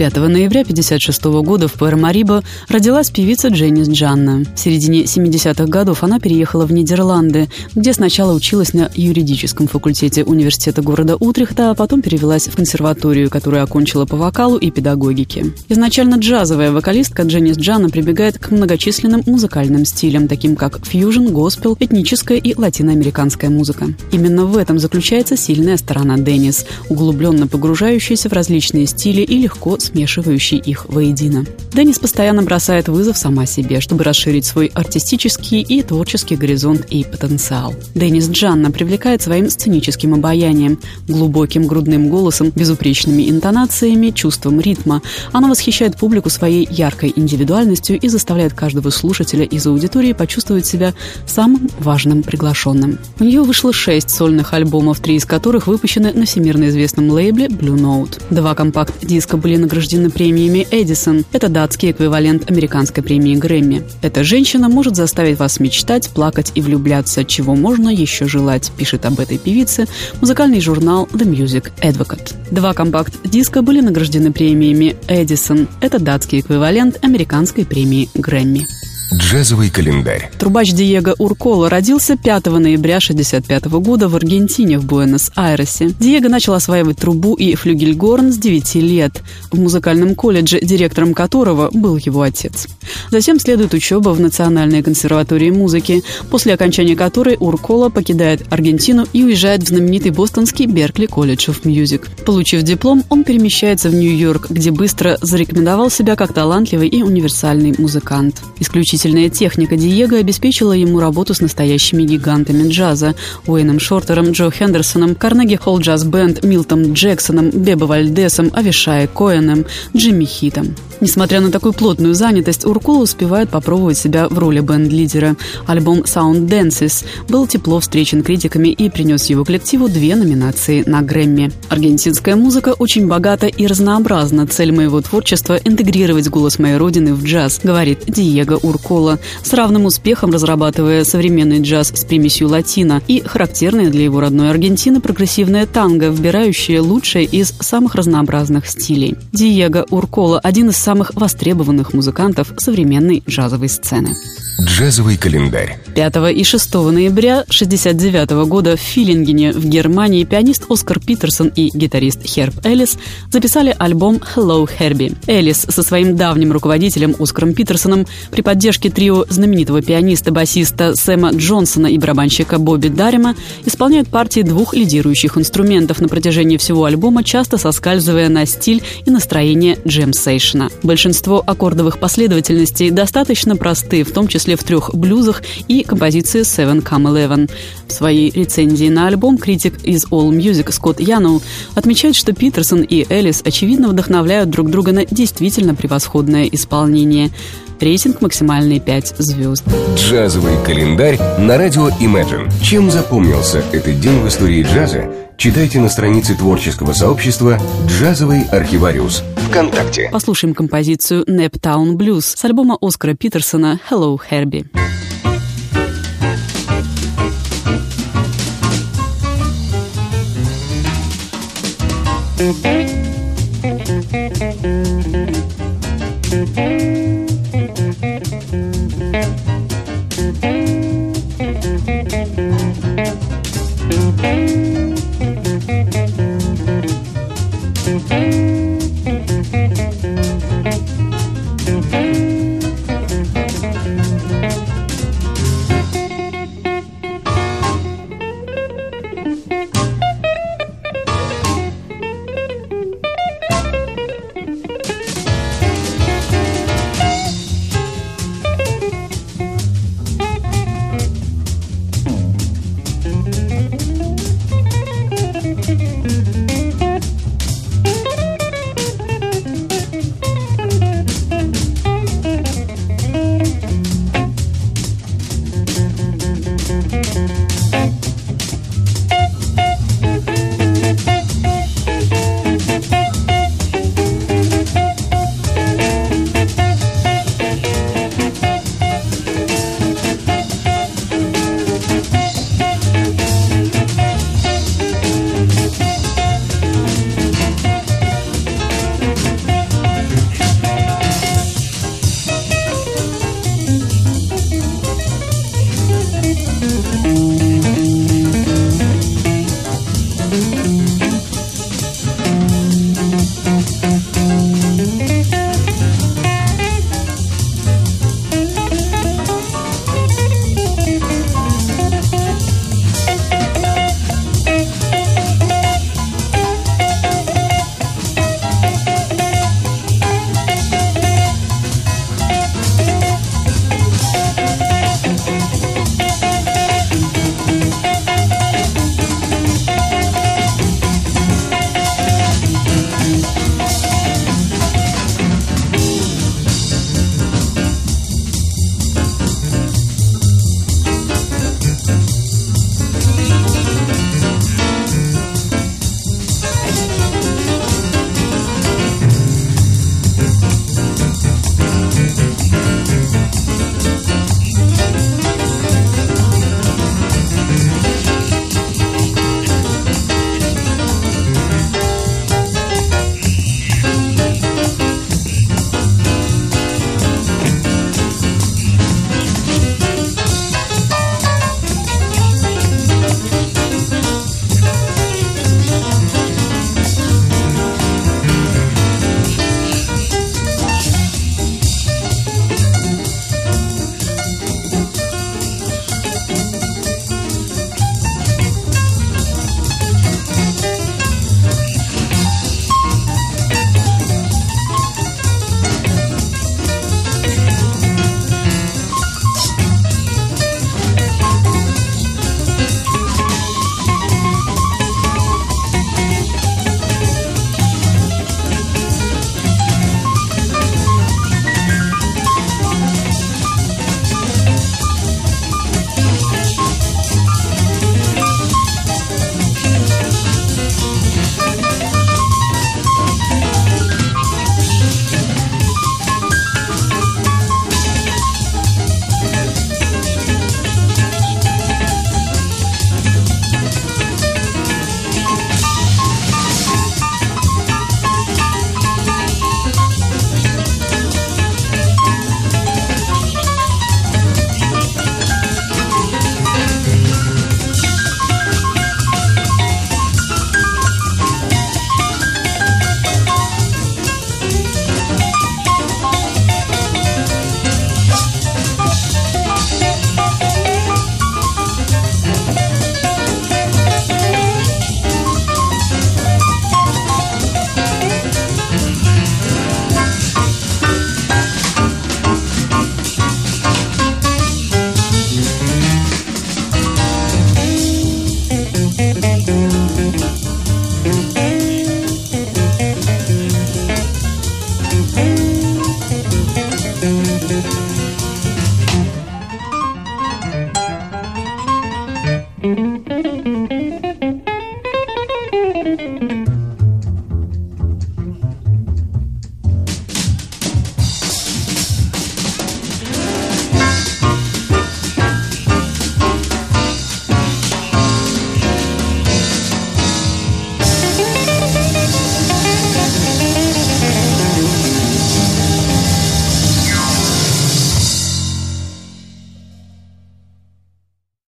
5 ноября 1956 года в Пуэр-Марибо родилась певица Дженнис Джанна. В середине 70-х годов она переехала в Нидерланды, где сначала училась на юридическом факультете университета города Утрехта, а потом перевелась в консерваторию, которую окончила по вокалу и педагогике. Изначально джазовая вокалистка Дженнис Джанна прибегает к многочисленным музыкальным стилям, таким как фьюжн, госпел, этническая и латиноамериканская музыка. Именно в этом заключается сильная сторона Деннис, углубленно погружающаяся в различные стили и легко смешивающий их воедино. Деннис постоянно бросает вызов сама себе, чтобы расширить свой артистический и творческий горизонт и потенциал. Деннис Джанна привлекает своим сценическим обаянием, глубоким грудным голосом, безупречными интонациями, чувством ритма. Она восхищает публику своей яркой индивидуальностью и заставляет каждого слушателя из аудитории почувствовать себя самым важным приглашенным. У нее вышло шесть сольных альбомов, три из которых выпущены на всемирно известном лейбле Blue Note. Два компакт-диска были награждены премиями Эдисон. Это датский эквивалент американской премии Грэмми. Эта женщина может заставить вас мечтать, плакать и влюбляться, чего можно еще желать, пишет об этой певице музыкальный журнал The Music Advocate. Два компакт-диска были награждены премиями Эдисон. Это датский эквивалент американской премии Грэмми. Джазовый календарь. Трубач Диего Уркола родился 5 ноября 1965 года в Аргентине, в Буэнос-Айресе. Диего начал осваивать трубу и флюгельгорн с 9 лет, в музыкальном колледже, директором которого был его отец. Затем следует учеба в Национальной консерватории музыки, после окончания которой Уркола покидает Аргентину и уезжает в знаменитый бостонский Беркли колледж of Music. Получив диплом, он перемещается в Нью-Йорк, где быстро зарекомендовал себя как талантливый и универсальный музыкант. Исключительно Исключительная техника Диего обеспечила ему работу с настоящими гигантами джаза – Уэйном Шортером, Джо Хендерсоном, Карнеги Холл Джаз Бенд, Милтом Джексоном, Бебо Вальдесом, Авишай Коэном, Джимми Хитом. Несмотря на такую плотную занятость, Уркула успевает попробовать себя в роли бенд-лидера. Альбом Sound Dances был тепло встречен критиками и принес его коллективу две номинации на Грэмми. Аргентинская музыка очень богата и разнообразна. Цель моего творчества – интегрировать голос моей родины в джаз, говорит Диего Уркола, с равным успехом разрабатывая современный джаз с примесью латино и характерное для его родной Аргентины прогрессивное танго, вбирающее лучшее из самых разнообразных стилей. Диего Уркола – один из самых востребованных музыкантов современной джазовой сцены. Джазовый календарь. 5 и 6 ноября 1969 года в Филингене в Германии пианист Оскар Питерсон и гитарист Херб Эллис записали альбом «Hello, Herbie». Эллис со своим давним руководителем Оскаром Питерсоном при поддержке трио знаменитого пианиста-басиста Сэма Джонсона и барабанщика Бобби Дарима исполняют партии двух лидирующих инструментов на протяжении всего альбома, часто соскальзывая на стиль и настроение джем-сейшна. Большинство аккордовых последовательностей достаточно просты, в том числе в трех блюзах и композиции Seven Come Eleven. В своей рецензии на альбом критик из All Music Скотт Яноу отмечает, что Питерсон и Элис очевидно вдохновляют друг друга на действительно превосходное исполнение. Рейтинг максимальный 5 звезд. Джазовый календарь на радио Imagine. Чем запомнился этот день в истории джаза? Читайте на странице творческого сообщества «Джазовый архивариус» ВКонтакте. Послушаем композицию «Neptown Blues» с альбома Оскара Питерсона «Hello, Herbie». Música